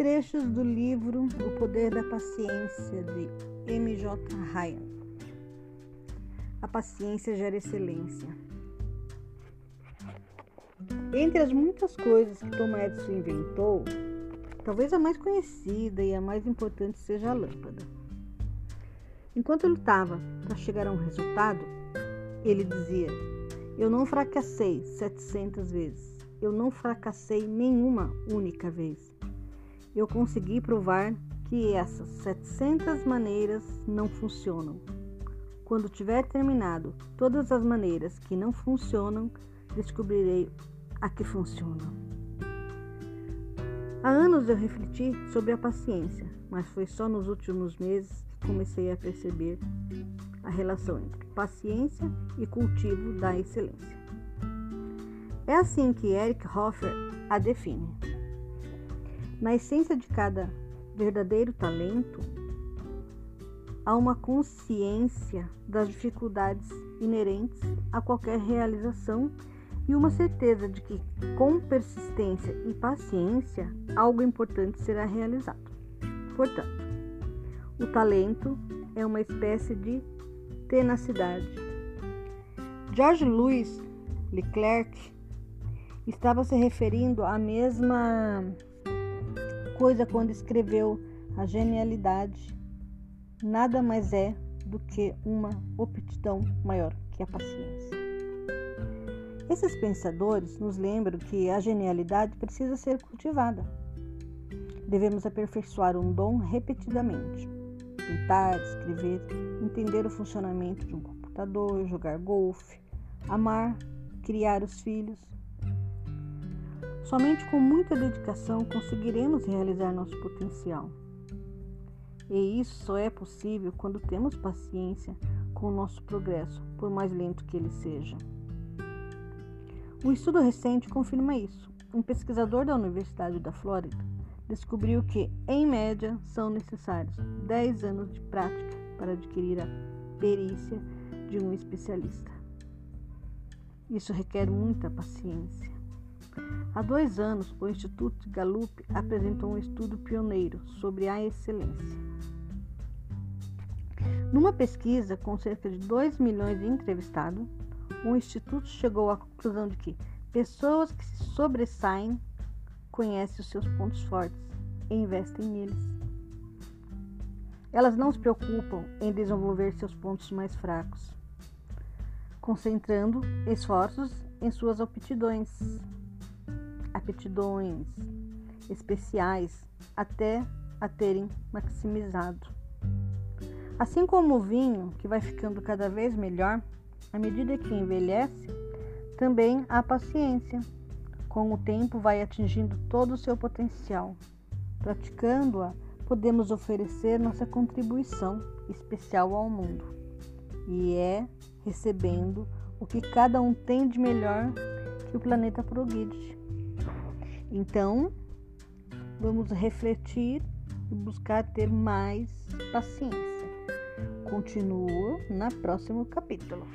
Trechos do livro O Poder da Paciência, de M.J. Ryan. A paciência gera excelência. Entre as muitas coisas que Thomas Edison inventou, talvez a mais conhecida e a mais importante seja a lâmpada. Enquanto lutava para chegar a um resultado, ele dizia: Eu não fracassei 700 vezes. Eu não fracassei nenhuma única vez. Eu consegui provar que essas 700 maneiras não funcionam. Quando tiver terminado todas as maneiras que não funcionam, descobrirei a que funciona. Há anos eu refleti sobre a paciência, mas foi só nos últimos meses que comecei a perceber a relação entre paciência e cultivo da excelência. É assim que Eric Hoffer a define. Na essência de cada verdadeiro talento, há uma consciência das dificuldades inerentes a qualquer realização e uma certeza de que, com persistência e paciência, algo importante será realizado. Portanto, o talento é uma espécie de tenacidade. George Louis Leclerc estava se referindo à mesma coisa quando escreveu a genialidade nada mais é do que uma aptidão maior que a paciência. Esses pensadores nos lembram que a genialidade precisa ser cultivada. Devemos aperfeiçoar um dom repetidamente. Pintar, escrever, entender o funcionamento de um computador, jogar golfe, amar, criar os filhos. Somente com muita dedicação conseguiremos realizar nosso potencial. E isso só é possível quando temos paciência com o nosso progresso, por mais lento que ele seja. Um estudo recente confirma isso. Um pesquisador da Universidade da Flórida descobriu que, em média, são necessários 10 anos de prática para adquirir a perícia de um especialista. Isso requer muita paciência. Há dois anos, o Instituto Gallup apresentou um estudo pioneiro sobre a excelência. Numa pesquisa com cerca de 2 milhões de entrevistados, o Instituto chegou à conclusão de que pessoas que se sobressaem conhecem os seus pontos fortes e investem neles. Elas não se preocupam em desenvolver seus pontos mais fracos, concentrando esforços em suas aptidões, aptidões especiais até a terem maximizado. Assim como o vinho, que vai ficando cada vez melhor, à medida que envelhece, também a paciência. Com o tempo, vai atingindo todo o seu potencial. Praticando-a, podemos oferecer nossa contribuição especial ao mundo, e é recebendo o que cada um tem de melhor que o planeta progride. Então, vamos refletir e buscar ter mais paciência. Continua no próximo capítulo.